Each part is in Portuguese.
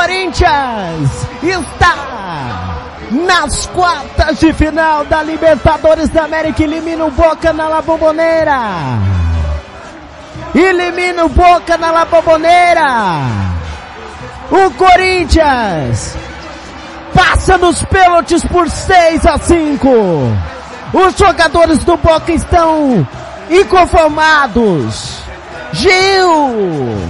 Corinthians está nas quartas de final da Libertadores da América. Elimina o Boca na La Bombonera. Elimina o Boca na La Bombonera. O Corinthians passa nos pênaltis por 6 a 5. Os jogadores do Boca estão inconformados. Gil!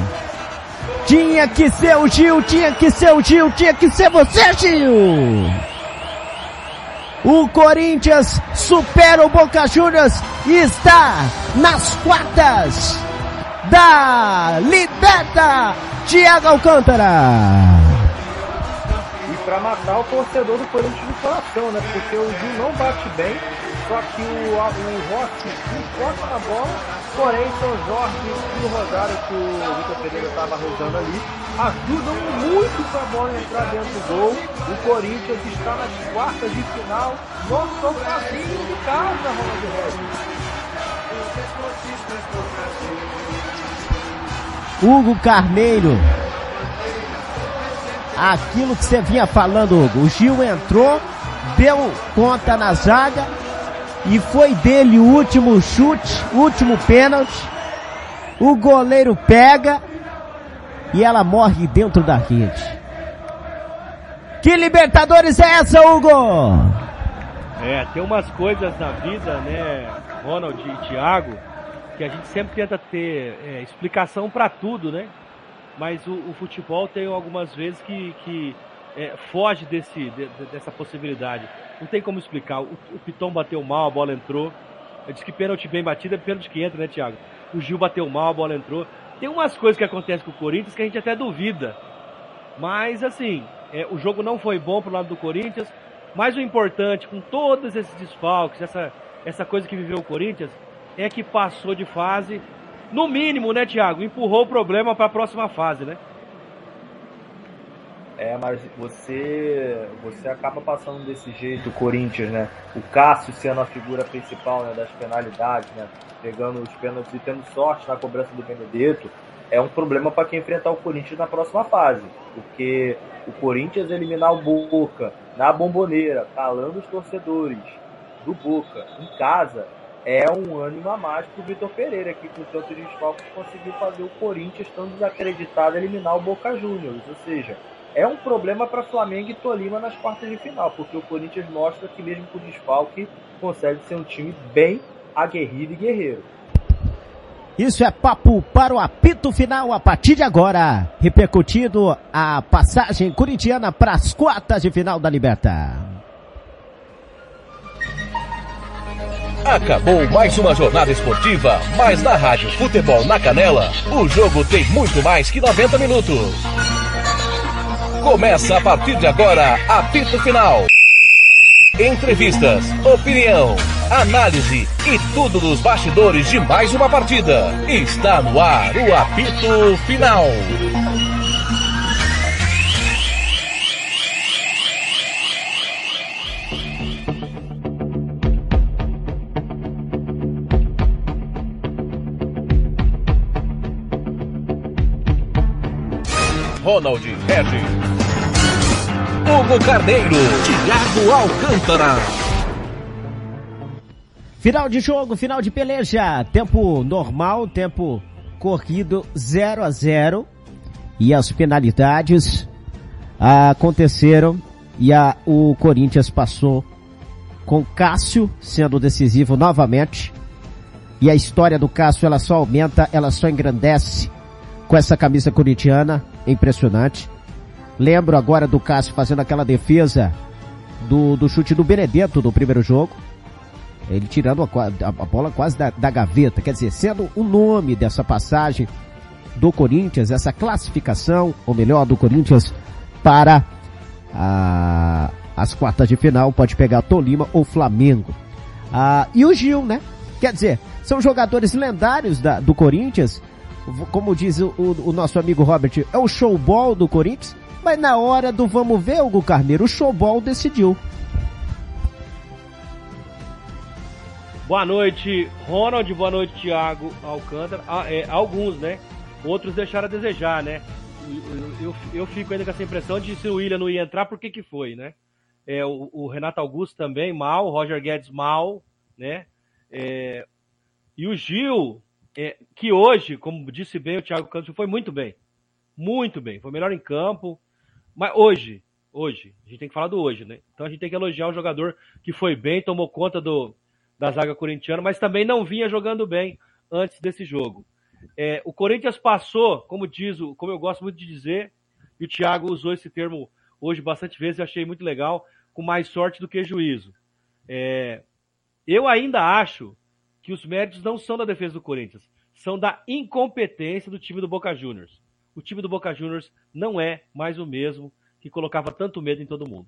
Tinha que ser o Gil, tinha que ser o Gil, tinha que ser você, Gil! O Corinthians supera o Boca Juniors e está nas quartas da Liberta Thiago Alcântara para matar o torcedor do Corinthians no coração, né? Porque o Gil não bate bem, só que o, o Rossi encosta na bola, porém São Jorge e o Rosário, que o Vitor Pereira estava rodando ali, ajudam muito para a bola entrar dentro do gol. O Corinthians está nas quartas de final, no sofazinho de casa. Hugo Carneiro aquilo que você vinha falando, Hugo. O Gil entrou, deu conta na zaga e foi dele o último chute, último pênalti. O goleiro pega e ela morre dentro da rede. Que Libertadores é essa, Hugo? É, tem umas coisas na vida, né, Ronald e Thiago, que a gente sempre tenta ter é, explicação para tudo, né? mas o, o futebol tem algumas vezes que, que é, foge desse, de, dessa possibilidade. Não tem como explicar. O, o Piton bateu mal, a bola entrou. Eu disse que pênalti bem batido é pênalti que entra, né, Thiago? O Gil bateu mal, a bola entrou. Tem umas coisas que acontecem com o Corinthians que a gente até duvida. Mas, assim, é, o jogo não foi bom pro lado do Corinthians. Mas o importante, com todos esses desfalques, essa, essa coisa que viveu o Corinthians, é que passou de fase no mínimo, né, Thiago, empurrou o problema para a próxima fase, né? É, mas você você acaba passando desse jeito o Corinthians, né? O Cássio sendo a figura principal né, das penalidades, né? Pegando os pênaltis e tendo sorte na cobrança do Benedetto, é um problema para quem enfrentar o Corinthians na próxima fase. Porque o Corinthians eliminar o Boca na bomboneira, calando os torcedores do Boca em casa, é um ânimo a mais pro Vitor Pereira, que com tantos desfalques conseguiu fazer o Corinthians, tão desacreditado, eliminar o Boca Juniors. Ou seja, é um problema para Flamengo e Tolima nas quartas de final, porque o Corinthians mostra que mesmo com desfalque consegue ser um time bem aguerrido e guerreiro. Isso é papo para o apito final a partir de agora, repercutindo a passagem corintiana para as quartas de final da Liberta. Acabou mais uma jornada esportiva, mas na Rádio Futebol na Canela, o jogo tem muito mais que 90 minutos. Começa a partir de agora, apito final. Entrevistas, opinião, análise e tudo dos bastidores de mais uma partida. Está no ar o apito final. Ronald Regis. Hugo Carneiro. Thiago Alcântara. Final de jogo, final de peleja. Tempo normal, tempo corrido 0 a 0 E as penalidades aconteceram e a, o Corinthians passou com Cássio sendo decisivo novamente. E a história do Cássio ela só aumenta, ela só engrandece com essa camisa corintiana, impressionante. Lembro agora do Cássio fazendo aquela defesa do, do chute do Benedetto do primeiro jogo. Ele tirando a, a, bola quase da, da, gaveta, quer dizer, sendo o nome dessa passagem do Corinthians, essa classificação, ou melhor, do Corinthians para a, as quartas de final, pode pegar Tolima ou Flamengo. Ah, e o Gil, né? Quer dizer, são jogadores lendários da, do Corinthians como diz o, o, nosso amigo Robert, é o showball do Corinthians, mas na hora do vamos ver, Hugo Carneiro, o showball decidiu. Boa noite, Ronald. Boa noite, Thiago Alcântara. Ah, é, alguns, né? Outros deixaram a desejar, né? eu, eu, eu, fico ainda com essa impressão de se o William não ia entrar, por que que foi, né? É, o, o Renato Augusto também mal, o Roger Guedes mal, né? É, e o Gil, é, que hoje, como disse bem o Thiago Campos, foi muito bem. Muito bem. Foi melhor em campo. Mas hoje, hoje, a gente tem que falar do hoje, né? Então a gente tem que elogiar o jogador que foi bem, tomou conta do, da zaga corintiana, mas também não vinha jogando bem antes desse jogo. É, o Corinthians passou, como diz, como eu gosto muito de dizer, e o Thiago usou esse termo hoje bastante vezes, eu achei muito legal, com mais sorte do que juízo. É, eu ainda acho que os méritos não são da defesa do Corinthians, são da incompetência do time do Boca Juniors. O time do Boca Juniors não é mais o mesmo que colocava tanto medo em todo mundo.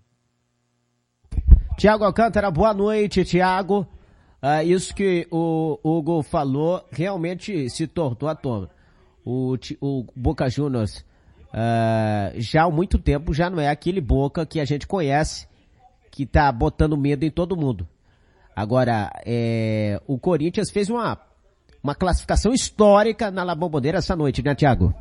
Tiago Alcântara, boa noite, Tiago. Ah, isso que o Hugo falou realmente se tornou à tona. O, o Boca Juniors ah, já há muito tempo já não é aquele Boca que a gente conhece, que tá botando medo em todo mundo. Agora, é, o Corinthians fez uma, uma classificação histórica na La Bombonera essa noite, né, Thiago?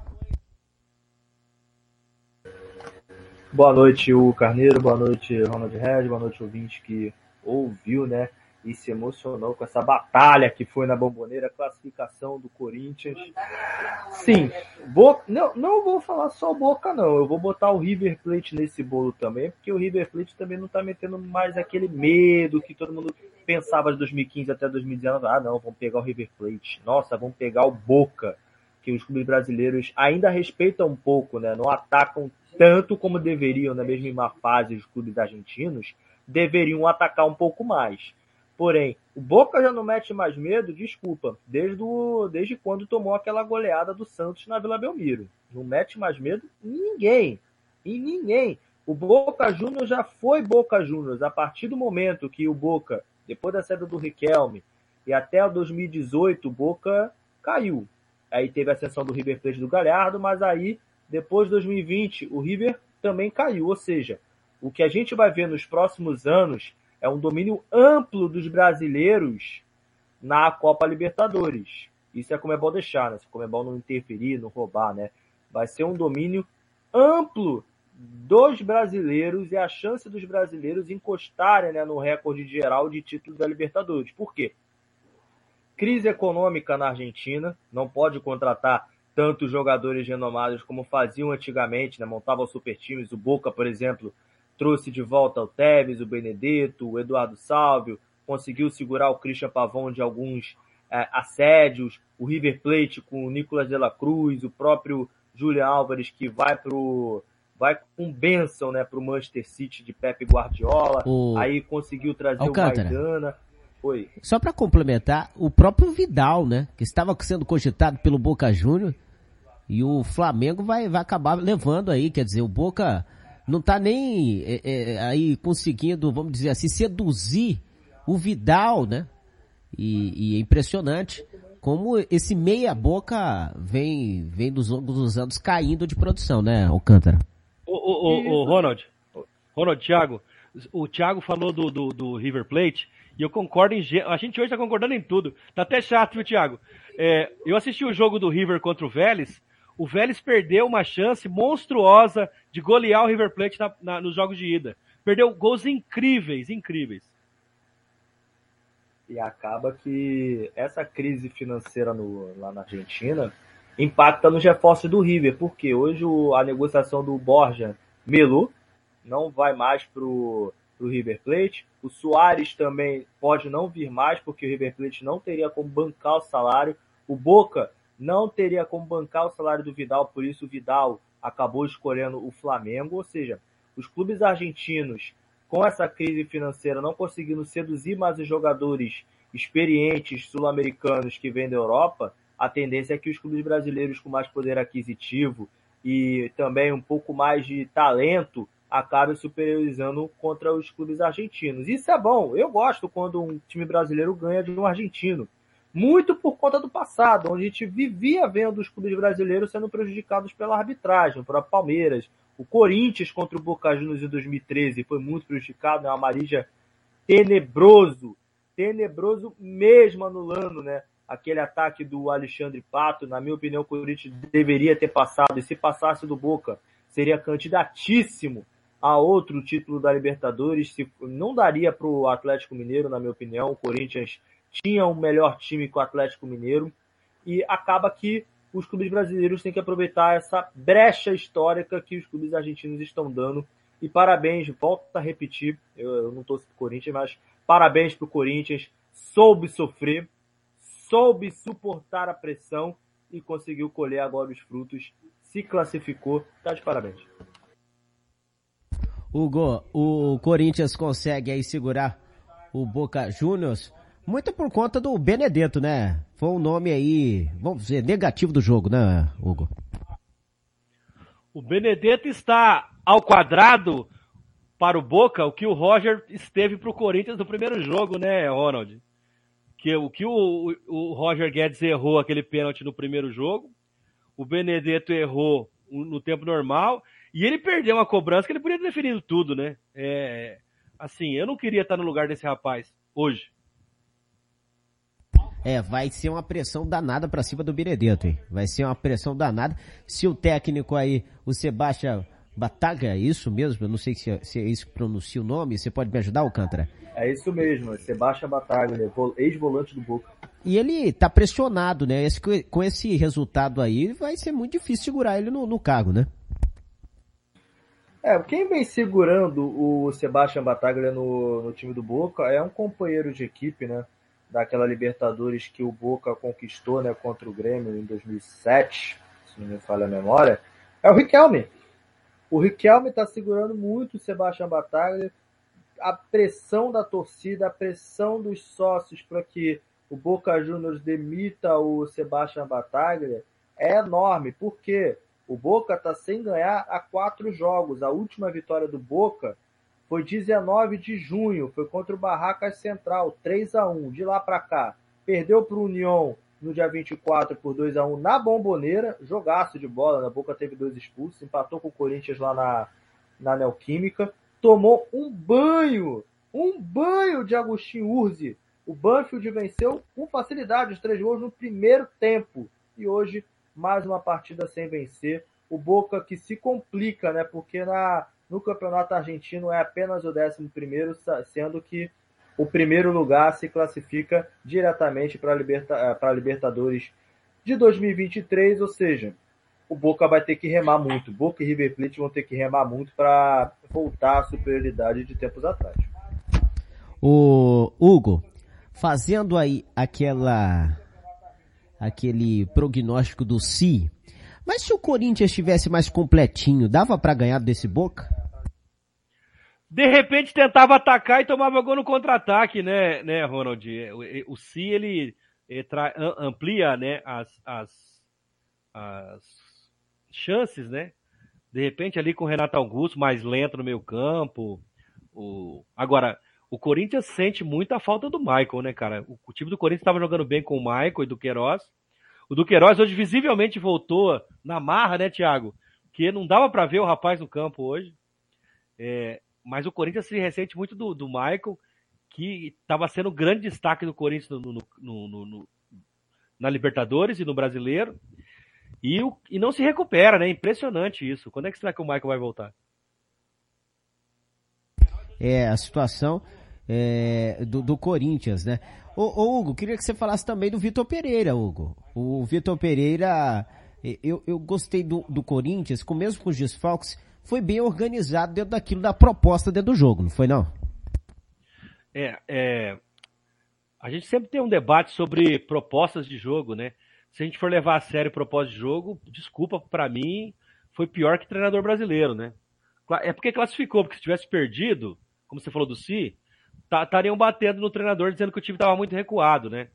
Boa noite, o Carneiro, boa noite, Ronald Red, boa noite, ouvinte que ouviu, né? E se emocionou com essa batalha que foi na Bomboneira, classificação do Corinthians. Sim, Boca, não, não vou falar só Boca, não. Eu vou botar o River Plate nesse bolo também, porque o River Plate também não tá metendo mais aquele medo que todo mundo pensava de 2015 até 2019. Ah, não, vamos pegar o River Plate. Nossa, vamos pegar o Boca que os clubes brasileiros ainda respeitam um pouco, né? Não atacam tanto como deveriam, na mesma fase os clubes argentinos, deveriam atacar um pouco mais. Porém, o Boca já não mete mais medo, desculpa, desde, o, desde quando tomou aquela goleada do Santos na Vila Belmiro. Não mete mais medo em ninguém. Em ninguém. O Boca Juniors já foi Boca Juniors. A partir do momento que o Boca, depois da saída do Riquelme, e até 2018, o Boca caiu. Aí teve a ascensão do River Plate do Galhardo, mas aí depois de 2020, o River também caiu. Ou seja, o que a gente vai ver nos próximos anos é um domínio amplo dos brasileiros na Copa Libertadores. Isso é como é bom deixar, né? Se como é bom não interferir, não roubar, né? Vai ser um domínio amplo dos brasileiros e a chance dos brasileiros encostarem né, no recorde geral de títulos da Libertadores. Por quê? Crise econômica na Argentina, não pode contratar tantos jogadores renomados como faziam antigamente, né? montavam super times. O Boca, por exemplo, trouxe de volta o Tevez, o Benedetto, o Eduardo Salvio, conseguiu segurar o Christian Pavão de alguns é, assédios, o River Plate com o Nicolas de la Cruz, o próprio Julian Álvares que vai pro vai com benção, né, pro Manchester City de Pepe Guardiola, o... aí conseguiu trazer Alcântara. o Maidana. Oi. Só para complementar, o próprio Vidal, né, que estava sendo cogitado pelo Boca Júnior, e o Flamengo vai, vai acabar levando aí, quer dizer, o Boca não tá nem é, é, aí conseguindo, vamos dizer assim, seduzir o Vidal, né? E, e é impressionante como esse meia boca vem, vem dos longos dos anos caindo de produção, né, Alcântara? O, o, o, o Ronald, Ronald, Thiago, o Thiago falou do, do, do River Plate, e eu concordo em. A gente hoje tá concordando em tudo. Tá até chato, viu, Thiago? É, eu assisti o jogo do River contra o Vélez. O Vélez perdeu uma chance monstruosa de golear o River Plate na, na, nos jogos de ida. Perdeu gols incríveis, incríveis. E acaba que essa crise financeira no, lá na Argentina impacta nos reforços do River, porque hoje a negociação do Borja Melu não vai mais pro o River Plate. O Soares também pode não vir mais, porque o River Plate não teria como bancar o salário. O Boca não teria como bancar o salário do Vidal, por isso o Vidal acabou escolhendo o Flamengo. Ou seja, os clubes argentinos, com essa crise financeira, não conseguindo seduzir mais os jogadores experientes sul-americanos que vêm da Europa, a tendência é que os clubes brasileiros com mais poder aquisitivo e também um pouco mais de talento acaba superiorizando contra os clubes argentinos. Isso é bom. Eu gosto quando um time brasileiro ganha de um argentino. Muito por conta do passado, onde a gente vivia vendo os clubes brasileiros sendo prejudicados pela arbitragem, próprio Palmeiras. O Corinthians contra o Boca Juniors em 2013 foi muito prejudicado, né? Uma Marija tenebroso, tenebroso mesmo anulando, né? aquele ataque do Alexandre Pato, na minha opinião, o Corinthians deveria ter passado, e se passasse do Boca, seria candidatíssimo a outro título da Libertadores, se, não daria para o Atlético Mineiro, na minha opinião, o Corinthians tinha um melhor time que o Atlético Mineiro, e acaba que os clubes brasileiros têm que aproveitar essa brecha histórica que os clubes argentinos estão dando. E parabéns, volto a repetir, eu, eu não torço pro Corinthians, mas parabéns pro Corinthians, soube sofrer, soube suportar a pressão e conseguiu colher agora os frutos, se classificou, tá de parabéns. Hugo, o Corinthians consegue aí segurar o Boca Juniors muito por conta do Benedetto, né? Foi um nome aí, vamos dizer, negativo do jogo, né, Hugo? O Benedetto está ao quadrado para o Boca, o que o Roger esteve para o Corinthians no primeiro jogo, né, Ronald? Que o que o, o Roger Guedes errou aquele pênalti no primeiro jogo, o Benedetto errou no tempo normal e ele perdeu uma cobrança que ele podia ter definido tudo, né? É, assim, eu não queria estar no lugar desse rapaz hoje. É, vai ser uma pressão danada para cima do Benedetto, hein? Vai ser uma pressão danada. Se o técnico aí, o Sebastião Bataga, é isso mesmo? Eu não sei se, é, se é isso que pronuncia o nome. Você pode me ajudar, Alcântara? É isso mesmo, Sebastião Bataga, né? ex-volante do Boca. E ele tá pressionado, né? Esse, com esse resultado aí, vai ser muito difícil segurar ele no, no cargo, né? É, quem vem segurando o Sebastião Bataglia no, no time do Boca é um companheiro de equipe, né? Daquela Libertadores que o Boca conquistou né, contra o Grêmio em 2007, se não me falha a memória, é o Riquelme. O Riquelme está segurando muito o Sebastião Bataglia, a pressão da torcida, a pressão dos sócios para que o Boca Juniors demita o Sebastião Bataglia é enorme, porque o Boca está sem ganhar há quatro jogos. A última vitória do Boca foi 19 de junho, foi contra o Barracas Central, 3 a 1 De lá para cá, perdeu para o União no dia 24 por 2 a 1 na Bomboneira, jogaço de bola, na Boca teve dois expulsos, empatou com o Corinthians lá na, na Neoquímica, tomou um banho, um banho de Agostinho Urzi. O Banfield venceu com facilidade os três gols no primeiro tempo. E hoje, mais uma partida sem vencer. O Boca que se complica, né? Porque na, no campeonato argentino é apenas o 11, sendo que o primeiro lugar se classifica diretamente para a Liberta, Libertadores de 2023, ou seja, o Boca vai ter que remar muito. Boca e River Plate vão ter que remar muito para voltar à superioridade de tempos atrás. O Hugo, fazendo aí aquela aquele prognóstico do Si, mas se o Corinthians estivesse mais completinho, dava para ganhar desse Boca? de repente tentava atacar e tomava gol no contra-ataque, né, né, Ronald? O, o Si, ele, ele tra, amplia, né, as, as, as chances, né? De repente ali com o Renato Augusto mais lento no meio campo. O... Agora, o Corinthians sente muita falta do Michael, né, cara? O, o time do Corinthians estava jogando bem com o Michael e do Queiroz. O do Queiroz hoje visivelmente voltou na marra, né, Thiago? Que não dava para ver o rapaz no campo hoje. É, mas o Corinthians se ressente muito do, do Michael, que estava sendo o grande destaque do Corinthians no, no, no, na Libertadores e no Brasileiro. E, o, e não se recupera, né? Impressionante isso. Quando é que será que o Michael vai voltar? É, a situação é, do, do, Corinthians, né? Ô, ô, Hugo, queria que você falasse também do Vitor Pereira, Hugo. O Vitor Pereira, eu, eu gostei do, do Corinthians, com mesmo com os desfalques, foi bem organizado dentro daquilo da proposta dentro do jogo, não foi não? É, é, a gente sempre tem um debate sobre propostas de jogo, né? Se a gente for levar a sério proposta de jogo, desculpa, para mim, foi pior que treinador brasileiro, né? É porque classificou, porque se tivesse perdido, como você falou do Si, estariam batendo no treinador dizendo que o time estava muito recuado, né?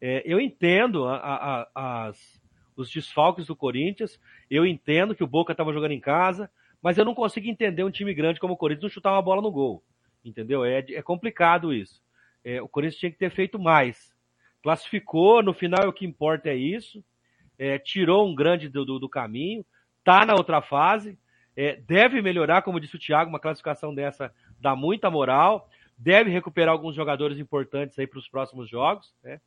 É, eu entendo a, a, as, os desfalques do Corinthians, eu entendo que o Boca estava jogando em casa, mas eu não consigo entender um time grande como o Corinthians não chutar uma bola no gol. Entendeu? É, é complicado isso. É, o Corinthians tinha que ter feito mais. Classificou, no final o que importa é isso. É, tirou um grande do, do, do, caminho. Tá na outra fase. É, deve melhorar, como disse o Thiago, uma classificação dessa dá muita moral. Deve recuperar alguns jogadores importantes aí para os próximos jogos. Né?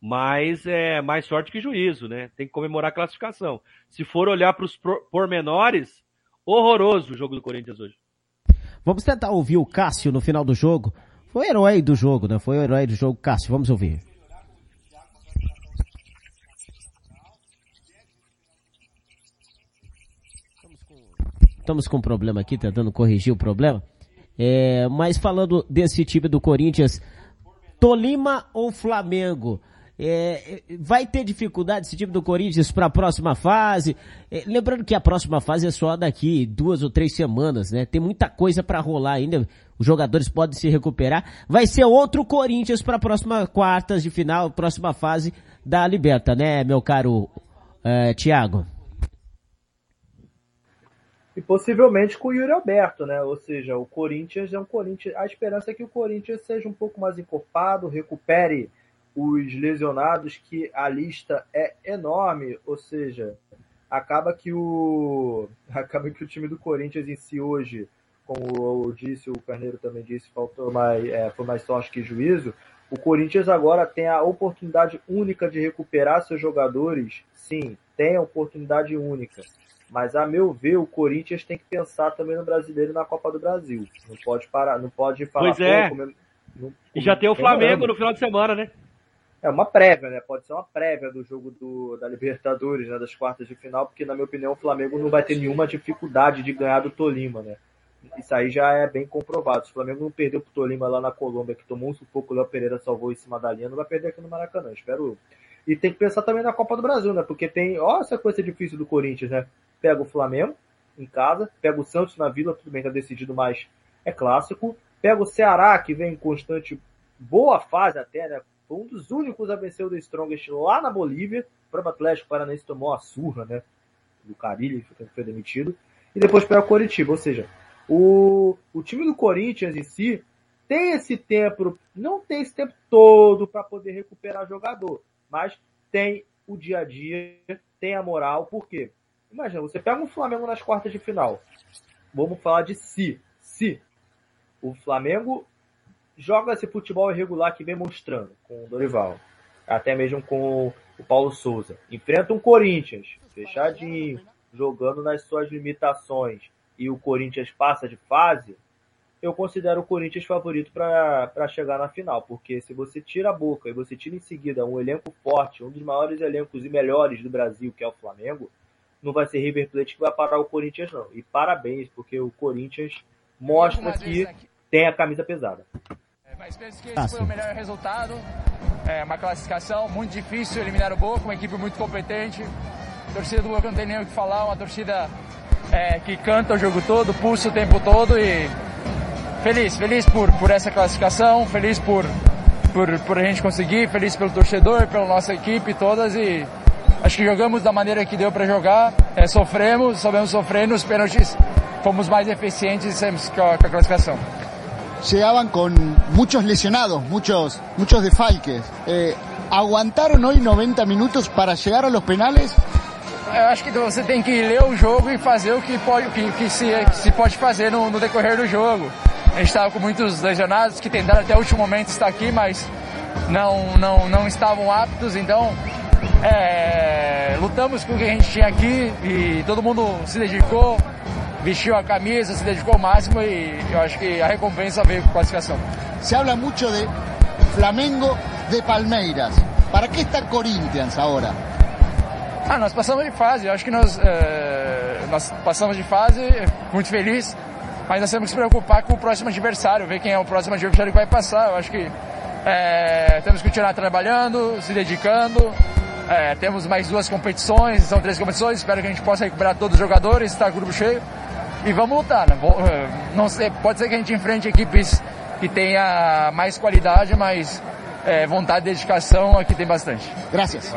Mas é mais sorte que juízo, né? Tem que comemorar a classificação. Se for olhar para os pormenores, horroroso o jogo do Corinthians hoje. Vamos tentar ouvir o Cássio no final do jogo. Foi o herói do jogo, né? Foi o herói do jogo, Cássio. Vamos ouvir. Estamos com um problema aqui, tentando corrigir o problema. É, mas falando desse time do Corinthians, Tolima ou Flamengo? É, vai ter dificuldade esse time do Corinthians para a próxima fase? É, lembrando que a próxima fase é só daqui duas ou três semanas, né? Tem muita coisa para rolar ainda. Os jogadores podem se recuperar. Vai ser outro Corinthians para a próxima quartas de final, próxima fase da Liberta, né, meu caro é, Thiago? E possivelmente com o Yuri Alberto, né? Ou seja, o Corinthians é um Corinthians. A esperança é que o Corinthians seja um pouco mais encorpado, recupere os lesionados, que a lista é enorme. Ou seja, acaba que o. Acaba que o time do Corinthians em si hoje, como eu disse, o Carneiro também disse, faltou mais, é, foi mais sorte que juízo. O Corinthians agora tem a oportunidade única de recuperar seus jogadores. Sim, tem a oportunidade única mas a meu ver, o Corinthians tem que pensar também no brasileiro e na Copa do Brasil. Não pode parar, não pode falar. Pois é. Como, não, e já tem o Flamengo no final de semana, né? É uma prévia, né? Pode ser uma prévia do jogo do, da Libertadores, né? Das quartas de final, porque na minha opinião o Flamengo não vai ter nenhuma dificuldade de ganhar do Tolima, né? Isso aí já é bem comprovado. Se o Flamengo não perdeu pro Tolima lá na Colômbia, que tomou um sufoco, o Léo Pereira salvou em cima da linha, não vai perder aqui no Maracanã, espero E tem que pensar também na Copa do Brasil, né? Porque tem, ó, essa coisa difícil do Corinthians, né? pega o Flamengo em casa, pega o Santos na Vila, tudo bem, tá decidido, mas é clássico. Pega o Ceará, que vem em constante boa fase até, né? Foi um dos únicos a vencer o The Strongest lá na Bolívia. O próprio Atlético Paranaense tomou a surra, né? Do Carilli, que foi demitido. E depois pega o Coritiba. Ou seja, o, o time do Corinthians em si tem esse tempo, não tem esse tempo todo para poder recuperar jogador, mas tem o dia a dia, tem a moral, por quê? Imagina, você pega um Flamengo nas quartas de final. Vamos falar de si. Se o Flamengo joga esse futebol irregular que vem mostrando com o Dorival, até mesmo com o Paulo Souza. Enfrenta um Corinthians, fechadinho, jogando nas suas limitações, e o Corinthians passa de fase, eu considero o Corinthians favorito para chegar na final, porque se você tira a boca e você tira em seguida um elenco forte, um dos maiores elencos e melhores do Brasil, que é o Flamengo, não vai ser River Plate que vai parar o Corinthians, não. E parabéns, porque o Corinthians mostra que tem a camisa pesada. É, mas penso que esse foi o melhor resultado. É uma classificação muito difícil, eliminar o Boca, uma equipe muito competente. A torcida do Boca não tem nem o que falar, uma torcida é, que canta o jogo todo, pulsa o tempo todo e feliz, feliz por, por essa classificação, feliz por, por, por a gente conseguir, feliz pelo torcedor, pela nossa equipe todas e Acho que jogamos da maneira que deu para jogar, é, sofremos, sabemos sofrer, nos pênaltis fomos mais eficientes e saímos com a, com a classificação. Llegaban con muchos lesionados, muchos, muchos desfalques. Eh, ¿Aguantaron hoy 90 minutos para llegar a los penales? Eu acho que você tem que ler o jogo e fazer o que, pode, que, que se, se pode fazer no, no decorrer do jogo. A gente estava com muitos lesionados que tentaram até o último momento estar aqui, mas não, não, não estavam aptos, então é, lutamos com o que a gente tinha aqui e todo mundo se dedicou, vestiu a camisa, se dedicou ao máximo e eu acho que a recompensa veio com classificação. Se habla muito de Flamengo de Palmeiras. Para que está Corinthians agora? Ah, nós passamos de fase. Eu acho que nós, é, nós passamos de fase, muito feliz. Mas nós temos que se preocupar com o próximo adversário, ver quem é o próximo adversário que vai passar. Eu acho que é, temos que continuar trabalhando, se dedicando, é, temos mais duas competições, são três competições, espero que a gente possa recuperar todos os jogadores, estar tá grupo cheio e vamos lutar. Né? É, não sei, pode ser que a gente enfrente equipes que tenha mais qualidade, mas é, vontade e dedicação aqui tem bastante. Graças.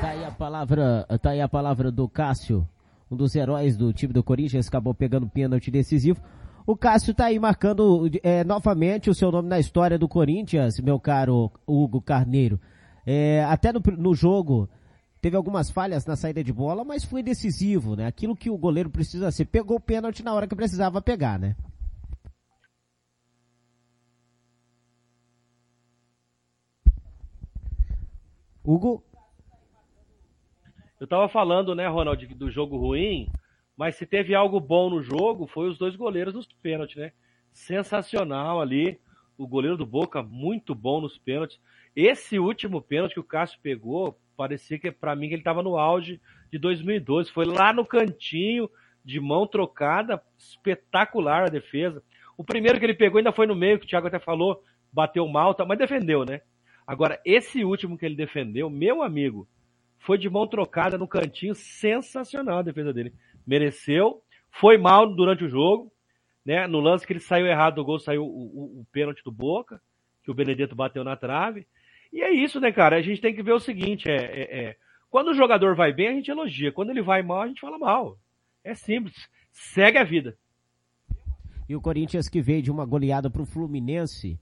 Tá aí a palavra, tá aí a palavra do Cássio, um dos heróis do time do Corinthians, acabou pegando pênalti decisivo. O Cássio tá aí marcando é, novamente o seu nome na história do Corinthians, meu caro Hugo Carneiro. É, até no, no jogo teve algumas falhas na saída de bola, mas foi decisivo, né? Aquilo que o goleiro precisa ser. Pegou o pênalti na hora que precisava pegar, né? Hugo? Eu tava falando, né, Ronald, do jogo ruim, mas se teve algo bom no jogo, foi os dois goleiros nos pênaltis, né? Sensacional ali. O goleiro do Boca, muito bom nos pênaltis. Esse último pênalti que o Cássio pegou, parecia que para mim que ele tava no auge de 2012. Foi lá no cantinho, de mão trocada, espetacular a defesa. O primeiro que ele pegou ainda foi no meio, que o Thiago até falou, bateu mal, mas defendeu, né? Agora, esse último que ele defendeu, meu amigo, foi de mão trocada no cantinho, sensacional a defesa dele. Mereceu, foi mal durante o jogo, né? No lance que ele saiu errado do gol, saiu o, o, o pênalti do Boca, que o Benedetto bateu na trave. E é isso, né, cara? A gente tem que ver o seguinte, é, é, é, quando o jogador vai bem, a gente elogia. Quando ele vai mal, a gente fala mal. É simples. Segue a vida. E o Corinthians que veio de uma goleada para o Fluminense,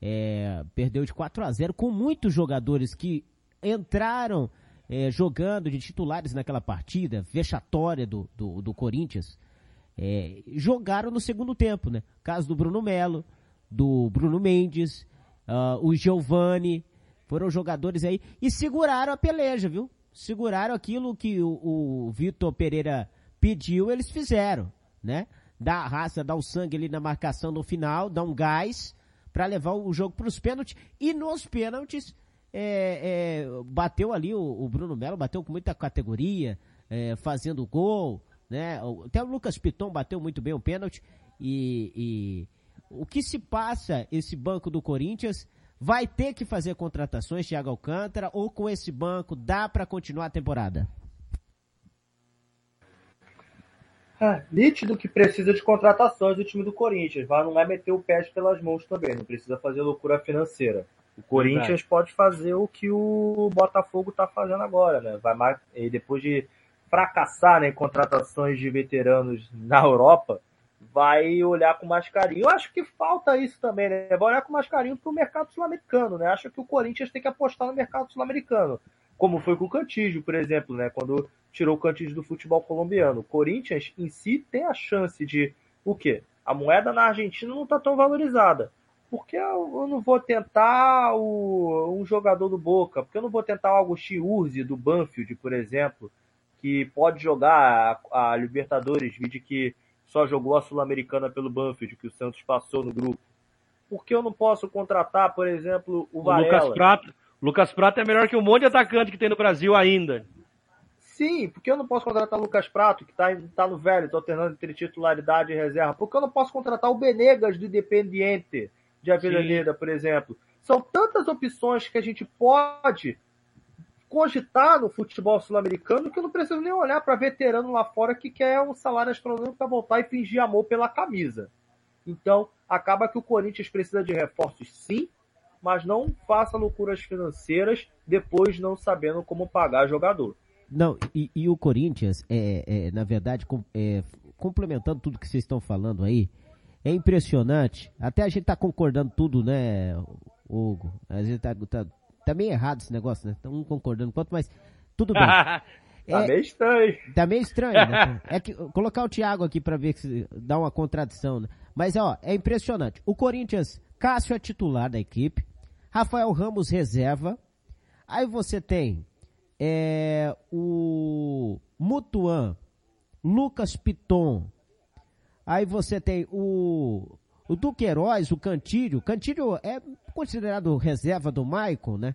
é, perdeu de 4 a 0 com muitos jogadores que entraram é, jogando de titulares naquela partida vexatória do, do, do Corinthians, é, jogaram no segundo tempo, né? Caso do Bruno Melo, do Bruno Mendes, uh, o Giovani, foram jogadores aí e seguraram a peleja, viu? Seguraram aquilo que o, o Vitor Pereira pediu, eles fizeram, né? Dar a raça, dar o sangue ali na marcação no final, dar um gás para levar o jogo para os pênaltis e nos pênaltis é, é, bateu ali o, o, Bruno Melo, bateu com muita categoria, é, fazendo gol, né? Até o Lucas Piton bateu muito bem o pênalti e, e, o que se passa esse banco do Corinthians vai ter que fazer contratações, Thiago Alcântara, ou com esse banco dá para continuar a temporada? É, nítido que precisa de contratações do time do Corinthians, mas não é meter o pé pelas mãos também, não precisa fazer loucura financeira. O Corinthians Verdade. pode fazer o que o Botafogo está fazendo agora, né? Vai mais, e depois de fracassar né, em contratações de veteranos na Europa, vai olhar com mais carinho. Eu acho que falta isso também, né? Vai olhar com mais carinho para o mercado sul-americano, né? Acho que o Corinthians tem que apostar no mercado sul-americano, como foi com o Cantígio, por exemplo, né? Quando tirou o Cantígio do futebol colombiano. O Corinthians em si tem a chance de o quê? A moeda na Argentina não está tão valorizada porque eu não vou tentar o, um jogador do Boca? Porque eu não vou tentar o Agustin Urzi do Banfield, por exemplo, que pode jogar a, a Libertadores, de que só jogou a Sul-Americana pelo Banfield, que o Santos passou no grupo. Por que eu não posso contratar, por exemplo, o, o Varela? Lucas Prata. Lucas Prata é melhor que um monte de atacante que tem no Brasil ainda. Sim, porque eu não posso contratar o Lucas Prato, que está tá no velho, está alternando entre titularidade e reserva. Porque eu não posso contratar o Benegas do Independiente, de Avellaneda, Sim. por exemplo. São tantas opções que a gente pode cogitar no futebol sul-americano que eu não preciso nem olhar para veterano lá fora que quer um salário astronômico para voltar e fingir amor pela camisa. Então, acaba que o Corinthians precisa de reforços sim, mas não faça loucuras financeiras depois não sabendo como pagar jogador. Não, e, e o Corinthians, é, é na verdade, com, é, complementando tudo que vocês estão falando aí, é impressionante. Até a gente tá concordando tudo, né, Hugo? A gente tá, tá, tá meio errado esse negócio, né? Tá um concordando quanto, mas tudo bem. tá é, meio estranho. Tá meio estranho, né? É que colocar o Thiago aqui para ver se dá uma contradição, né? Mas ó, é impressionante. O Corinthians, Cássio é titular da equipe, Rafael Ramos reserva. Aí você tem é, o Mutuan, Lucas Piton, Aí você tem o, o Duqueiroz, o Cantilho. Cantilho é considerado reserva do Maicon, né?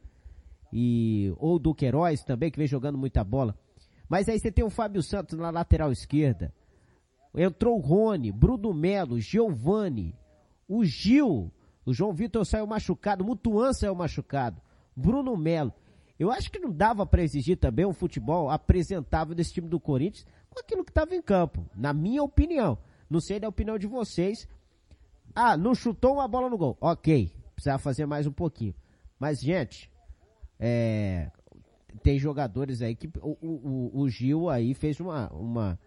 E, ou o Duqueiroz também, que vem jogando muita bola. Mas aí você tem o Fábio Santos na lateral esquerda. Entrou o Rony, Bruno Melo, Giovani, o Gil, o João Vitor saiu machucado, Mutuan saiu machucado, Bruno Melo. Eu acho que não dava para exigir também um futebol apresentável desse time do Corinthians com aquilo que estava em campo, na minha opinião. Não sei da opinião de vocês. Ah, não chutou uma bola no gol. Ok, precisava fazer mais um pouquinho. Mas, gente, é, tem jogadores aí que o, o, o, Gil aí fez uma, uma,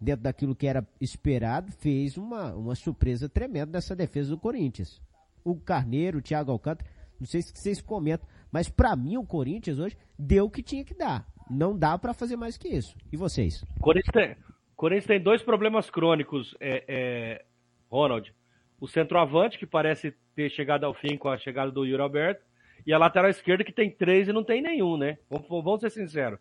dentro daquilo que era esperado, fez uma, uma surpresa tremenda nessa defesa do Corinthians. O Carneiro, o Thiago Alcântara, não sei se vocês comentam, mas para mim o Corinthians hoje deu o que tinha que dar. Não dá para fazer mais que isso. E vocês? Corinthians Corinthians tem dois problemas crônicos, é, é, Ronald. O centroavante, que parece ter chegado ao fim com a chegada do Yuri Alberto, E a lateral esquerda que tem três e não tem nenhum, né? Vamos, vamos ser sinceros.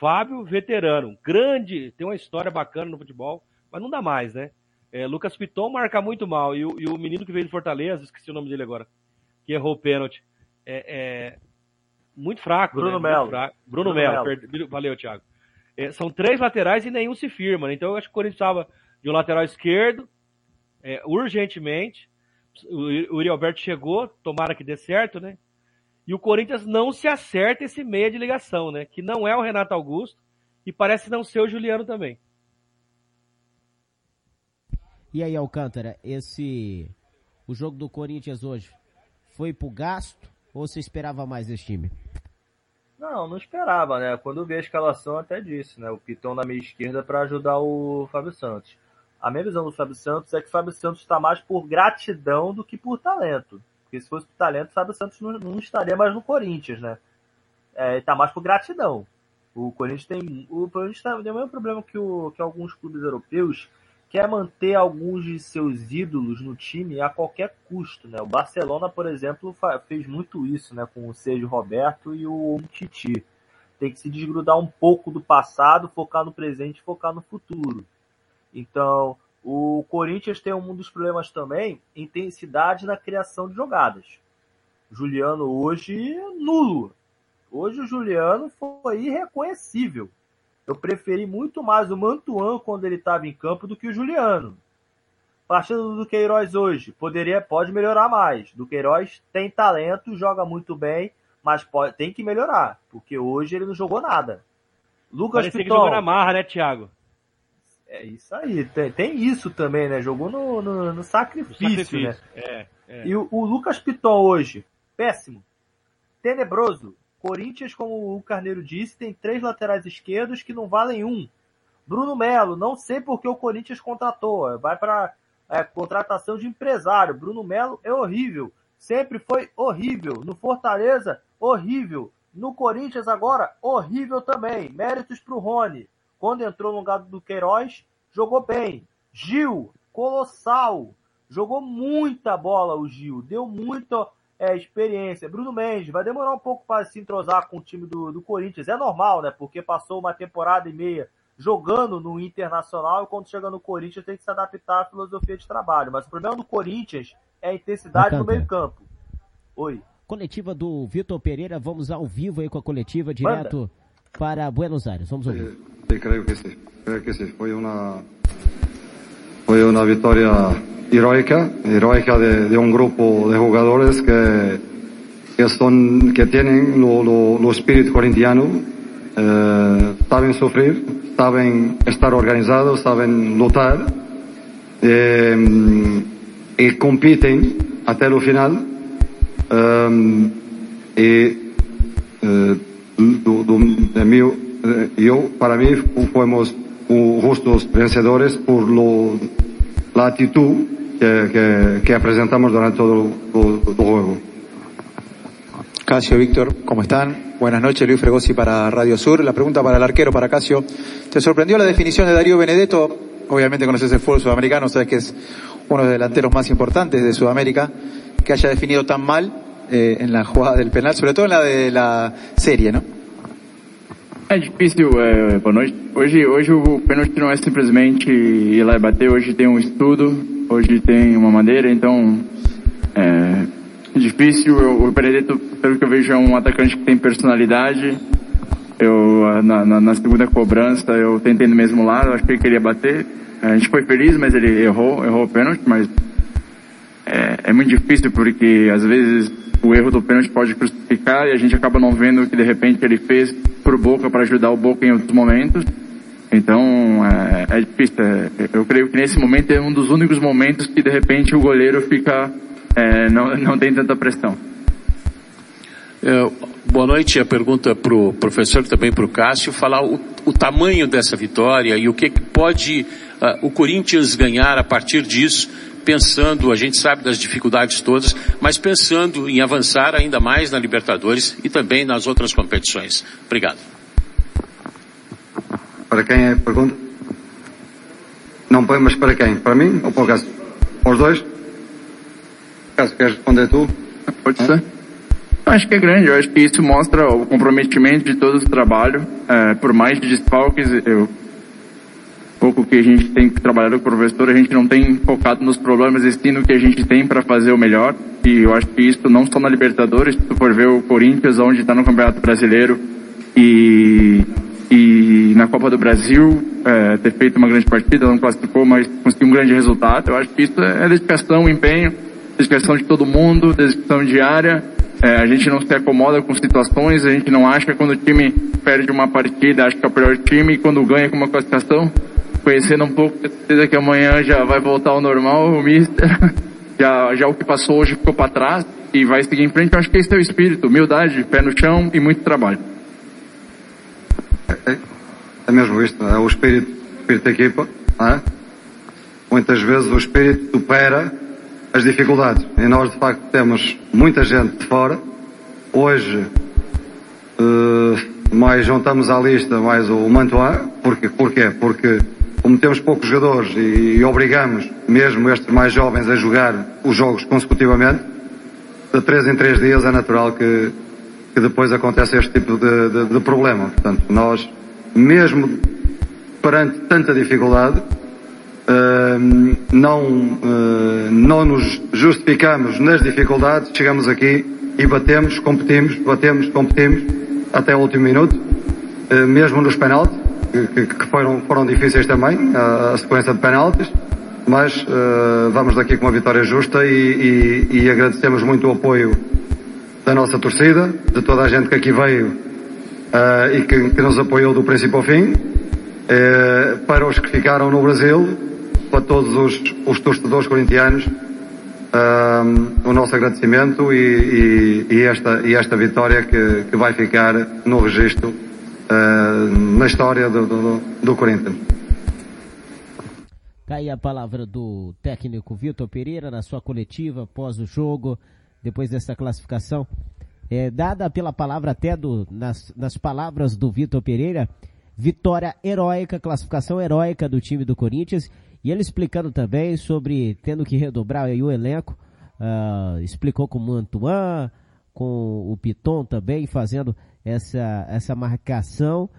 Fábio, veterano, grande, tem uma história bacana no futebol, mas não dá mais, né? É, Lucas Piton marca muito mal. E o, e o, menino que veio do Fortaleza, esqueci o nome dele agora, que errou o pênalti. É, é muito fraco. Bruno né? Melo. Bruno, Bruno Melo. Melo. Valeu, Thiago. É, são três laterais e nenhum se firma. Né? Então eu acho que o Corinthians estava de um lateral esquerdo, é, urgentemente. O, o Uri Alberto chegou, tomara que dê certo, né? E o Corinthians não se acerta esse meia de ligação, né? Que não é o Renato Augusto e parece não ser o Juliano também. E aí, Alcântara, esse o jogo do Corinthians hoje foi pro gasto ou você esperava mais desse time? Não, não esperava, né? Quando vi a escalação até disse, né? O Pitão na meia esquerda para ajudar o Fábio Santos. A minha visão do Fábio Santos é que o Fábio Santos está mais por gratidão do que por talento. Porque se fosse por talento, o Fábio Santos não, não estaria mais no Corinthians, né? É, tá mais por gratidão. O Corinthians tem. O Corinthians tá, tem o mesmo problema que, o, que alguns clubes europeus, quer manter alguns de seus ídolos no time a qualquer custo, né? O Barcelona, por exemplo, fez muito isso, né? Com o Sérgio Roberto e o Titi. Tem que se desgrudar um pouco do passado, focar no presente, focar no futuro. Então, o Corinthians tem um dos problemas também, intensidade na criação de jogadas. Juliano hoje nulo. Hoje o Juliano foi irreconhecível. Eu preferi muito mais o Mantuan quando ele estava em campo do que o Juliano. Partindo do Queiroz hoje, poderia, pode melhorar mais. Do Queiroz tem talento, joga muito bem, mas pode, tem que melhorar, porque hoje ele não jogou nada. Lucas Parecia Piton. que jogou na marra, né, Thiago? É isso aí, tem, tem isso também, né? Jogou no, no, no sacrifício, sacrifício, né? É, é. E o, o Lucas Piton hoje, péssimo, tenebroso, Corinthians, como o Carneiro disse, tem três laterais esquerdos que não valem um. Bruno Melo, não sei porque o Corinthians contratou, vai para é, contratação de empresário. Bruno Melo é horrível, sempre foi horrível. No Fortaleza, horrível. No Corinthians agora, horrível também. Méritos para o Rony. Quando entrou no lugar do Queiroz, jogou bem. Gil, colossal. Jogou muita bola o Gil, deu muito é, experiência. Bruno Mendes vai demorar um pouco para se entrosar com o time do, do Corinthians. É normal, né? Porque passou uma temporada e meia jogando no Internacional e quando chega no Corinthians tem que se adaptar à filosofia de trabalho. Mas o problema do Corinthians é a intensidade no meio campo. Oi. Coletiva do Vitor Pereira, vamos ao vivo aí com a coletiva, direto Manda. para Buenos Aires. Vamos ouvir. Eu creio que sim. Creio que sim. Foi uma, foi uma vitória heroica, heroica de, un grupo de jugadores que, que son, que tienen lo, lo, lo espíritu corintiano, eh, saben sufrir, saben estar organizados, saben luchar, eh, y compiten hasta el final, eh, y eh, de mí, yo, para mí, fuimos justos vencedores por lo, la actitud que, que, presentamos durante todo el juego. Casio, Víctor, ¿cómo están? Buenas noches, Luis Fregosi para Radio Sur. La pregunta para el arquero, para Casio. ¿Te sorprendió la definición de Darío Benedetto? Obviamente conoces el fútbol sudamericano, sabes que es uno de los delanteros más importantes de Sudamérica, que haya definido tan mal eh, en la jugada del penal, sobre todo en la de la serie, ¿no? É difícil, é, boa noite. Hoje, hoje o pênalti não é simplesmente ir lá e bater, hoje tem um estudo, hoje tem uma madeira, então é difícil. Eu, o Benedetto, pelo que eu vejo, é um atacante que tem personalidade. Eu, na, na, na segunda cobrança, eu tentei no mesmo lado, acho que ele queria bater. A gente foi feliz, mas ele errou, errou o pênalti, mas é, é muito difícil porque às vezes o erro do pênalti pode crucificar e a gente acaba não vendo o que de repente ele fez pro Boca para ajudar o Boca em outros momentos. Então é, é difícil. É, eu creio que nesse momento é um dos únicos momentos que de repente o goleiro fica é, não, não tem tanta pressão. É, boa noite. A pergunta para o professor e também para o Cássio falar o, o, tamanho dessa vitória e o que, que pode uh, o Corinthians ganhar a partir disso pensando, a gente sabe das dificuldades todas, mas pensando em avançar ainda mais na Libertadores e também nas outras competições. Obrigado. Para quem é a pergunta? Não põe, mas para quem? Para mim ou para o Cássio? Para os dois? Cássio, queres responder tu? Pode ser. Acho que é grande, eu acho que isso mostra o comprometimento de todo o trabalho. É, por mais de desfalques, eu, pouco que a gente tem que trabalhar com o professor, a gente não tem focado nos problemas, e sim no que a gente tem para fazer o melhor. E eu acho que isso não só na Libertadores, se tu for ver o Corinthians, onde está no Campeonato Brasileiro e, e na Copa do Brasil, é, ter feito uma grande partida, não classificou, mas conseguiu um grande resultado. Eu acho que isso é dedicação, empenho, dedicação de todo mundo, dedicação diária é, a gente não se acomoda com situações, a gente não acha que quando o time perde uma partida, acha que é o pior time, e quando ganha com uma classificação, conhecendo um pouco, certeza que amanhã já vai voltar ao normal, o Mister, já, já o que passou hoje ficou para trás, e vai seguir em frente, eu acho que esse é o espírito, humildade, pé no chão e muito trabalho. É, é mesmo isto, é o espírito, espírito da equipa, é? Muitas vezes o espírito supera as dificuldades. E nós, de facto, temos muita gente de fora. Hoje, uh, mais juntamos à lista mais o Mantuan. Porquê? Porquê? Porque, como temos poucos jogadores e, e obrigamos mesmo estes mais jovens a jogar os jogos consecutivamente, de três em três dias é natural que, que depois aconteça este tipo de, de, de problema. Portanto, nós, mesmo perante tanta dificuldade, Uh, não, uh, não nos justificamos nas dificuldades, chegamos aqui e batemos, competimos, batemos, competimos até o último minuto, uh, mesmo nos penaltis, que, que, foram, foram difíceis também, a, a sequência de penaltis, mas vamos daqui com uma vitória justa e, e, e, agradecemos muito o apoio da nossa torcida, de toda a gente que aqui veio e que, que nos apoiou do princípio ao fim, para os que ficaram no Brasil, para todos os, os torcedores corintianos um, o nosso agradecimento e, e, e, esta, e esta vitória que, que vai ficar no registro uh, na história do, do, do Corinthians. Tá aí a palavra do técnico Vitor Pereira na sua coletiva após o jogo, depois dessa classificação. É, dada pela palavra até do, nas, nas palavras do Vitor Pereira, vitória heróica, classificação heróica do time do Corinthians e ele explicando também sobre tendo que redobrar aí o elenco, uh, explicou com o Mantuan, com o Piton também, fazendo essa, essa marcação.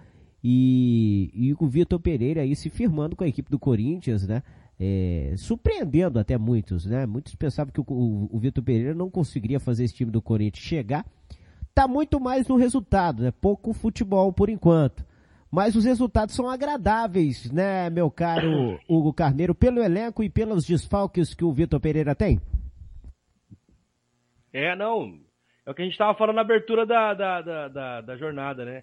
E, e o Vitor Pereira aí se firmando com a equipe do Corinthians, né? É, surpreendendo até muitos, né? Muitos pensavam que o, o, o Vitor Pereira não conseguiria fazer esse time do Corinthians chegar. Tá muito mais no resultado, né? Pouco futebol por enquanto mas os resultados são agradáveis, né, meu caro Hugo Carneiro, pelo elenco e pelos desfalques que o Vitor Pereira tem? É, não. É o que a gente estava falando na abertura da, da, da, da, da jornada, né?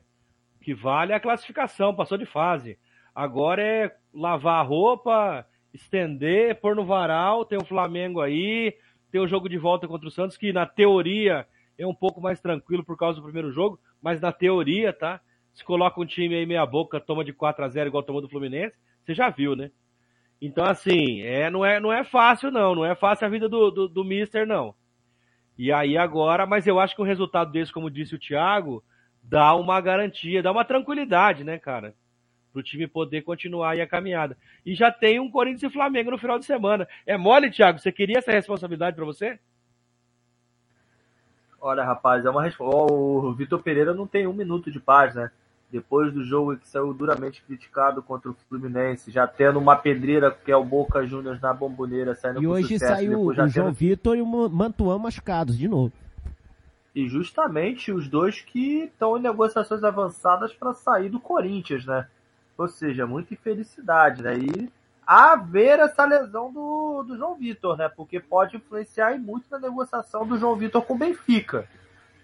O que vale é a classificação, passou de fase. Agora é lavar a roupa, estender, pôr no varal, tem o Flamengo aí, tem o jogo de volta contra o Santos, que na teoria é um pouco mais tranquilo por causa do primeiro jogo, mas na teoria, tá? se coloca um time aí meia boca, toma de 4 a 0 igual tomou do Fluminense, você já viu, né? Então, assim, é, não, é, não é fácil, não. Não é fácil a vida do, do, do Mister, não. E aí agora, mas eu acho que um resultado desse, como disse o Thiago, dá uma garantia, dá uma tranquilidade, né, cara? Pro time poder continuar aí a caminhada. E já tem um Corinthians e Flamengo no final de semana. É mole, Thiago? Você queria essa responsabilidade para você? Olha, rapaz, é uma resposta. O Vitor Pereira não tem um minuto de paz, né? depois do jogo que saiu duramente criticado contra o Fluminense, já tendo uma pedreira que é o Boca Juniors na bomboneira saindo E hoje sucesso, saiu o tendo... João Vitor e o Mantuan machucados de novo. E justamente os dois que estão em negociações avançadas para sair do Corinthians, né? Ou seja, muita infelicidade, né? E haver essa lesão do, do João Vitor, né? Porque pode influenciar muito na negociação do João Vitor com o Benfica.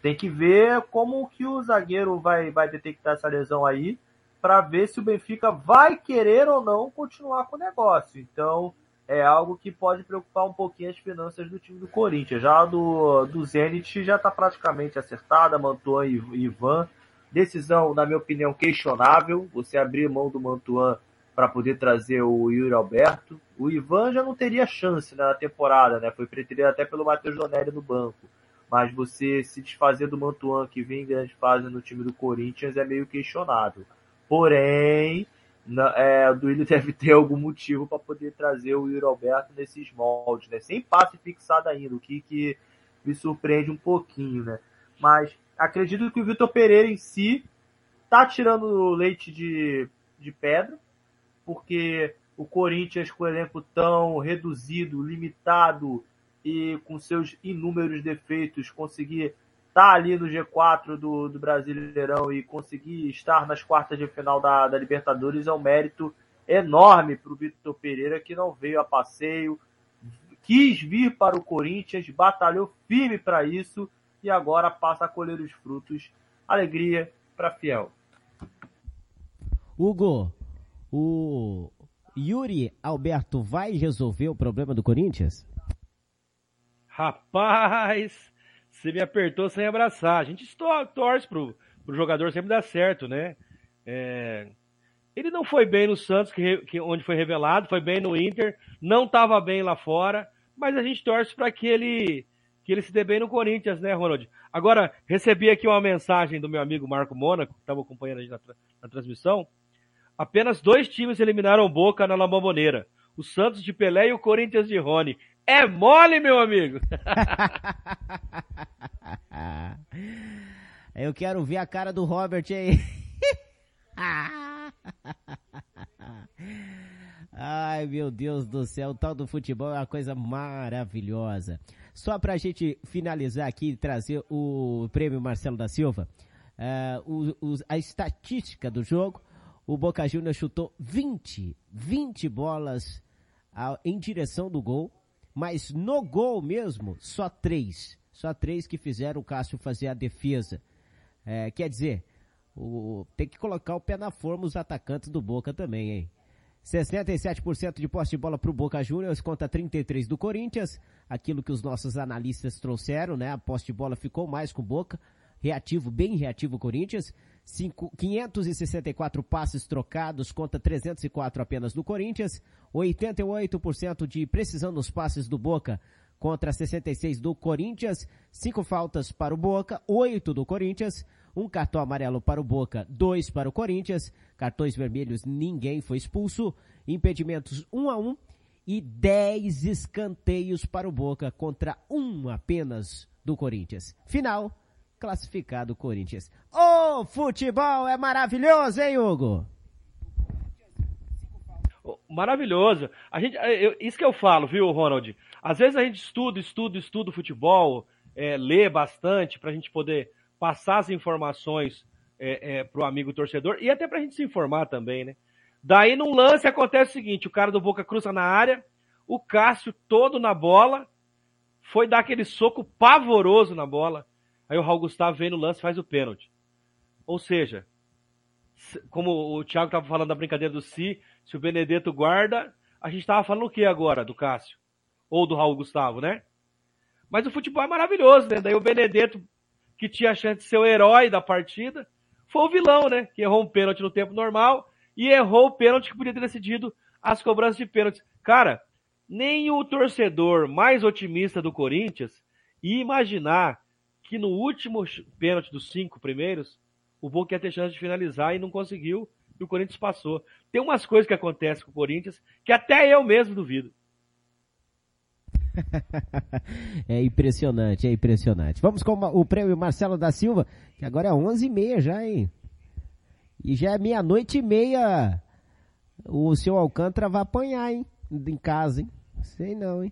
Tem que ver como que o zagueiro vai, vai detectar essa lesão aí para ver se o Benfica vai querer ou não continuar com o negócio. Então, é algo que pode preocupar um pouquinho as finanças do time do Corinthians. Já do, do Zenit já está praticamente acertada, Mantuan e Ivan. Decisão, na minha opinião, questionável. Você abrir mão do Mantuan para poder trazer o Yuri Alberto. O Ivan já não teria chance na temporada, né? Foi preterido até pelo Matheus Donelli no banco mas você se desfazer do Mantuan que vem em grande fase no time do Corinthians é meio questionável. Porém, na, é, o Duílio deve ter algum motivo para poder trazer o Yuri Alberto nesses moldes, né? Sem passe fixado ainda, o que, que me surpreende um pouquinho, né? Mas acredito que o Vitor Pereira em si tá tirando leite de, de pedra, porque o Corinthians com o elenco tão reduzido, limitado e com seus inúmeros defeitos conseguir estar tá ali no G4 do, do Brasileirão e conseguir estar nas quartas de final da, da Libertadores é um mérito enorme para o Vitor Pereira que não veio a passeio, quis vir para o Corinthians, batalhou firme para isso e agora passa a colher os frutos. Alegria para Fiel. Hugo, o Yuri Alberto vai resolver o problema do Corinthians? Rapaz, você me apertou sem abraçar. A gente torce pro, pro jogador sempre dar certo, né? É, ele não foi bem no Santos, que, que, onde foi revelado, foi bem no Inter, não estava bem lá fora, mas a gente torce para que ele que ele se dê bem no Corinthians, né, Ronald? Agora, recebi aqui uma mensagem do meu amigo Marco Mônaco, que estava acompanhando a gente na, na, transmissão. Apenas dois times eliminaram Boca na Lamboneira. O Santos de Pelé e o Corinthians de Rony. É mole, meu amigo! Eu quero ver a cara do Robert aí. Ai, meu Deus do céu, o tal do futebol é uma coisa maravilhosa. Só para a gente finalizar aqui trazer o prêmio Marcelo da Silva, uh, o, o, a estatística do jogo, o Boca Juniors chutou 20, 20 bolas em direção do gol, mas no gol mesmo, só três. Só três que fizeram o Cássio fazer a defesa. É, quer dizer, o, tem que colocar o pé na forma os atacantes do Boca também, hein? 67% de posse de bola para o Boca Juniors contra 33 do Corinthians. Aquilo que os nossos analistas trouxeram, né? A posse de bola ficou mais com o Boca. Reativo, bem reativo o Corinthians. Cinco, 564 passes trocados contra 304 apenas do Corinthians. 88% de precisão nos passes do Boca contra 66 do Corinthians. Cinco faltas para o Boca, oito do Corinthians um cartão amarelo para o Boca, dois para o Corinthians, cartões vermelhos, ninguém foi expulso, impedimentos um a um e dez escanteios para o Boca contra um apenas do Corinthians. Final, classificado Corinthians. O oh, futebol é maravilhoso, hein, Hugo? Maravilhoso. A gente, eu, isso que eu falo, viu, Ronald? Às vezes a gente estuda, estuda, estuda o futebol, é, lê bastante para a gente poder passar as informações é, é, para o amigo torcedor e até para a gente se informar também, né? Daí num lance acontece o seguinte, o cara do Boca cruza na área, o Cássio todo na bola, foi dar aquele soco pavoroso na bola, aí o Raul Gustavo vem no lance faz o pênalti. Ou seja, como o Thiago estava falando da brincadeira do Si, se o Benedetto guarda, a gente estava falando o que agora do Cássio? Ou do Raul Gustavo, né? Mas o futebol é maravilhoso, né? Daí o Benedetto que tinha a chance de ser o herói da partida, foi o vilão, né? Que errou um pênalti no tempo normal e errou o pênalti que podia ter decidido as cobranças de pênaltis. Cara, nem o torcedor mais otimista do Corinthians ia imaginar que no último pênalti dos cinco primeiros, o Boca ia ter chance de finalizar e não conseguiu, e o Corinthians passou. Tem umas coisas que acontecem com o Corinthians que até eu mesmo duvido. é impressionante, é impressionante. Vamos com o prêmio Marcelo da Silva, que agora é 11 e meia já, hein? E já é meia-noite e meia. O seu Alcântara vai apanhar, hein? Em casa, hein? Sei não, hein?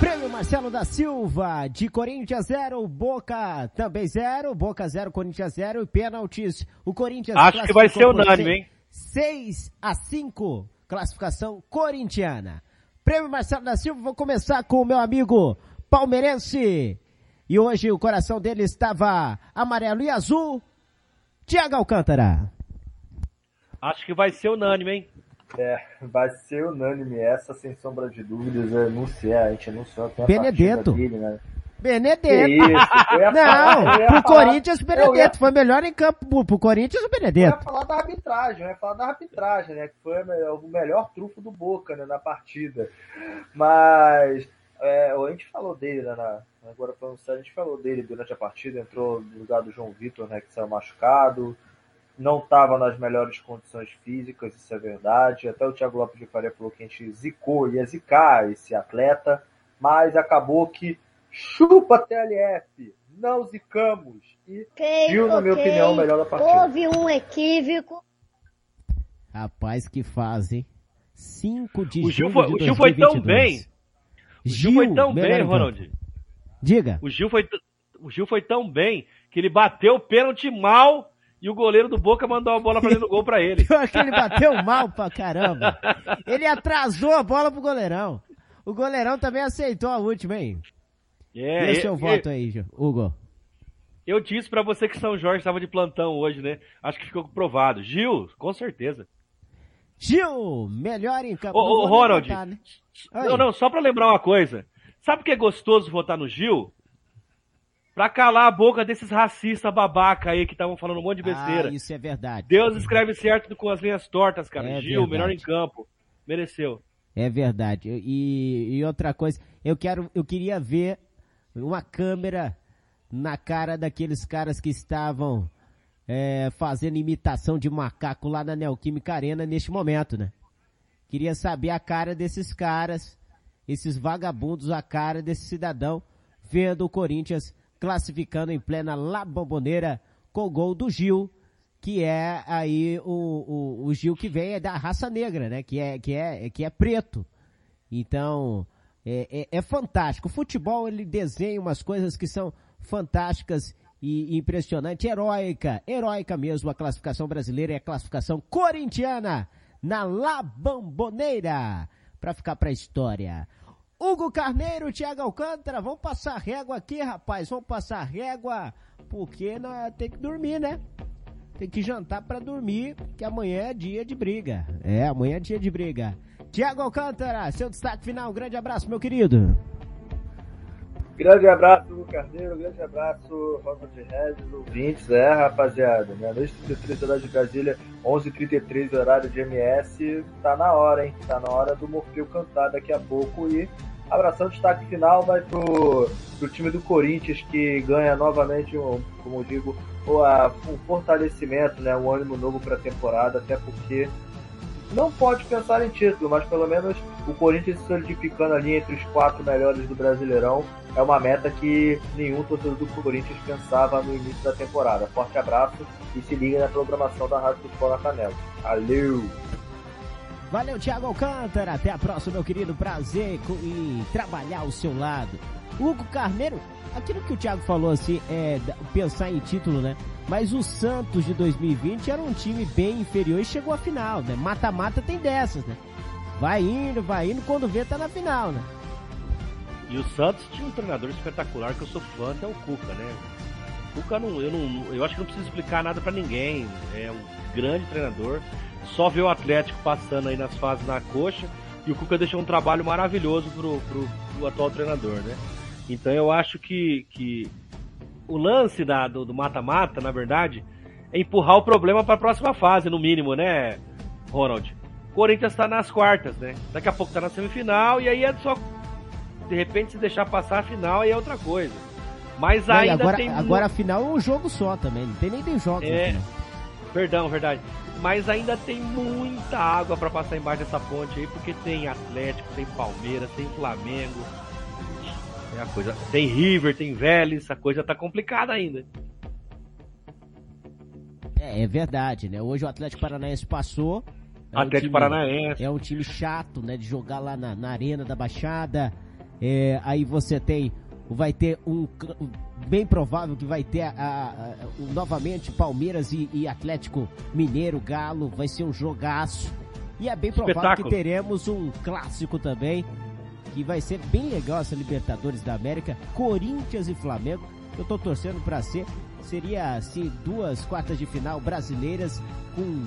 Marcelo da Silva, de Corinthians 0, Boca também 0, Boca 0, Corinthians 0 e pênaltis. O Corinthians Acho que vai ser unânime, hein? 6 a 5, classificação corintiana. Prêmio Marcelo da Silva, vou começar com o meu amigo palmeirense. E hoje o coração dele estava amarelo e azul. Tiago Alcântara. Acho que vai ser unânime, hein? É, vai ser unânime essa, sem sombra de dúvidas. Eu anunciei, a gente anunciou até a Benedetto. dele, né? Benedetto. Isso, eu falar- Não, eu ia pro falar- Corinthians o eu ia- Benedetto. Foi melhor em campo pro, Corinthians o Eu Benedetto. ia falar da arbitragem, eu ia falar da arbitragem, né? Que foi o melhor trufo do Boca né, na partida. Mas é, a gente falou dele, né? na- agora falando sério, a gente falou dele durante a partida, entrou no lugar do João Vitor, né? Que saiu machucado. Não estava nas melhores condições físicas, isso é verdade. Até o Thiago Lopes de Faria falou que a gente zicou, ia zicar esse atleta, mas acabou que chupa TLF, não zicamos. E Gil, na minha opinião, o melhor da partida. Houve um equívoco. Rapaz, que fase, hein? 5 de O Gil foi, de o Gil foi tão 2022. bem. O Gil foi tão bem. Ronald. Diga. O Gil foi, o Gil foi tão bem que ele bateu o pênalti mal e o goleiro do Boca mandou a bola pra dentro do gol pra ele. Eu acho que ele bateu mal pra caramba. Ele atrasou a bola pro goleirão. O goleirão também aceitou a última, hein? É, e o e- seu e- voto aí, Gil? Hugo? Eu disse pra você que São Jorge estava de plantão hoje, né? Acho que ficou provado. Gil, com certeza. Gil, melhor em campo. Ô, ô, Ronald. votar, né? Não, não, só pra lembrar uma coisa. Sabe o que é gostoso votar no Gil? Pra calar a boca desses racistas babaca aí que estavam falando um monte de besteira. Ah, isso é verdade. Deus escreve certo com as linhas tortas, cara. É Gil, verdade. melhor em campo. Mereceu. É verdade. E, e outra coisa, eu quero, eu queria ver uma câmera na cara daqueles caras que estavam é, fazendo imitação de macaco lá na Neoquímica Arena neste momento, né? Queria saber a cara desses caras, esses vagabundos, a cara desse cidadão, vendo o Corinthians classificando em plena La Bombonera com o gol do Gil, que é aí o, o, o Gil que vem é da raça negra, né? Que é, que é, que é preto. Então, é, é, é fantástico. O futebol, ele desenha umas coisas que são fantásticas e impressionante, heróica, heróica mesmo a classificação brasileira e a classificação corintiana na La Bamboneira, para ficar pra história. Hugo Carneiro, Thiago Alcântara, vamos passar régua aqui, rapaz, vamos passar régua, porque nós tem que dormir, né? Tem que jantar pra dormir, que amanhã é dia de briga. É, amanhã é dia de briga. Tiago Alcântara, seu destaque final, um grande abraço, meu querido. Grande abraço, Hugo Carneiro. Grande abraço, Ronald Regis, ouvintes. É, rapaziada. Meia-noite 33 horário de Brasília, 11h33 horário de MS. Tá na hora, hein? Tá na hora do Morfeu cantar daqui a pouco. E abração, destaque final vai pro, pro time do Corinthians, que ganha novamente, um, como eu digo, um fortalecimento, né? Um ânimo novo pra temporada. Até porque não pode pensar em título, mas pelo menos o Corinthians se solidificando ali entre os quatro melhores do Brasileirão é uma meta que nenhum torcedor do Corinthians pensava no início da temporada. Forte abraço e se liga na programação da Rádio Futebol na Canela. Valeu! Valeu, Thiago Alcântara. Até a próxima, meu querido. Prazer em trabalhar ao seu lado. Hugo Carneiro, aquilo que o Thiago falou assim, é pensar em título, né? Mas o Santos de 2020 era um time bem inferior e chegou à final, né? Mata-mata tem dessas, né? Vai indo, vai indo, quando vê tá na final, né? E o Santos tinha um treinador espetacular que eu sou fã, que é o Cuca, né? O Cuca não, eu não, eu acho que não preciso explicar nada pra ninguém. É um grande treinador. Só ver o Atlético passando aí nas fases na coxa e o Cuca deixou um trabalho maravilhoso pro, pro, pro atual treinador, né? Então eu acho que, que o lance da, do mata-mata, na verdade, é empurrar o problema pra próxima fase, no mínimo, né, Ronald? O Corinthians tá nas quartas, né? Daqui a pouco tá na semifinal e aí é só de repente se deixar passar a final aí é outra coisa. Mas Não, ainda agora, tem agora a final é um jogo só também, não tem nem tem jogos. É, final. perdão, verdade. Mas ainda tem muita água pra passar embaixo dessa ponte aí, porque tem Atlético, tem Palmeiras, tem Flamengo. É a coisa. Tem River, tem Vélez, a coisa tá complicada ainda. É, é verdade, né? Hoje o Atlético Paranaense passou. É um Atlético time- Paranaense. É um time chato, né? De jogar lá na, na Arena da Baixada. É, aí você tem. Vai ter um. Bem provável que vai ter a, a- a- o- novamente Palmeiras e, e Atlético Mineiro, Galo. Vai ser um jogaço. E é bem provável Espetáculo. que teremos um clássico também. Que vai ser bem legal essa Libertadores da América. Corinthians e Flamengo. Eu tô torcendo pra ser. Seria assim, duas quartas de final brasileiras com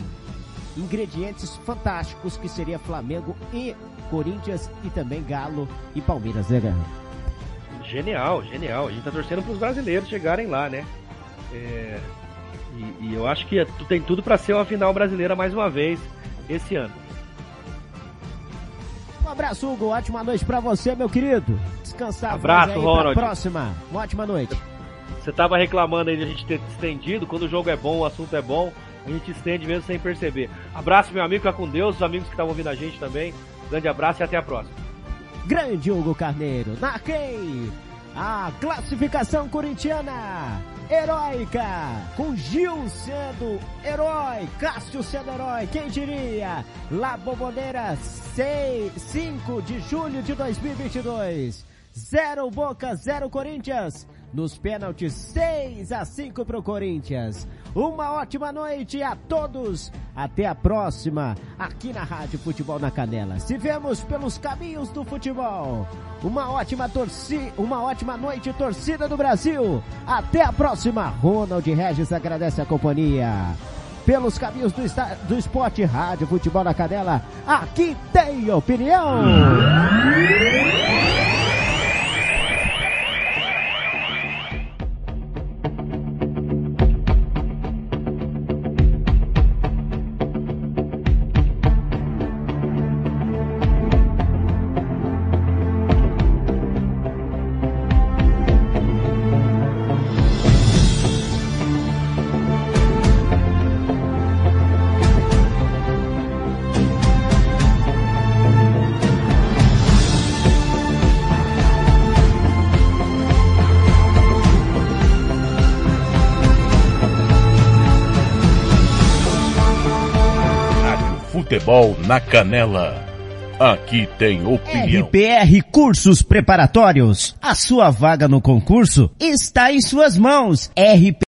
ingredientes fantásticos que seria Flamengo e Corinthians e também Galo e Palmeiras, né, Galo? genial, genial. A gente tá torcendo pros brasileiros chegarem lá, né? É, e, e eu acho que é- tem tudo para ser uma final brasileira mais uma vez esse ano. Um abraço, Hugo. Ótima noite pra você, meu querido. Descansar. Abraço, Ronald. próxima. Uma ótima noite. Você tava reclamando aí de a gente ter estendido, quando o jogo é bom, o assunto é bom, a gente estende mesmo sem perceber. Abraço, meu amigo, fica com Deus, os amigos que estavam ouvindo a gente também. Grande abraço e até a próxima. Grande Hugo Carneiro. Narquei a classificação corintiana heróica, com Gil sendo herói, Cássio sendo herói, quem diria? La Boboneira 6, 5 de julho de 2022. Zero Boca, zero Corinthians. Nos pênaltis, 6 a 5 pro Corinthians. Uma ótima noite a todos. Até a próxima, aqui na Rádio Futebol na Canela. Se vemos pelos caminhos do futebol. Uma ótima torcida, uma ótima noite, torcida do Brasil. Até a próxima. Ronald Regis agradece a companhia. Pelos caminhos do, esta- do esporte, Rádio Futebol na Canela. Aqui tem opinião. Na Canela. Aqui tem opinião. RPR Cursos Preparatórios. A sua vaga no concurso está em suas mãos. RP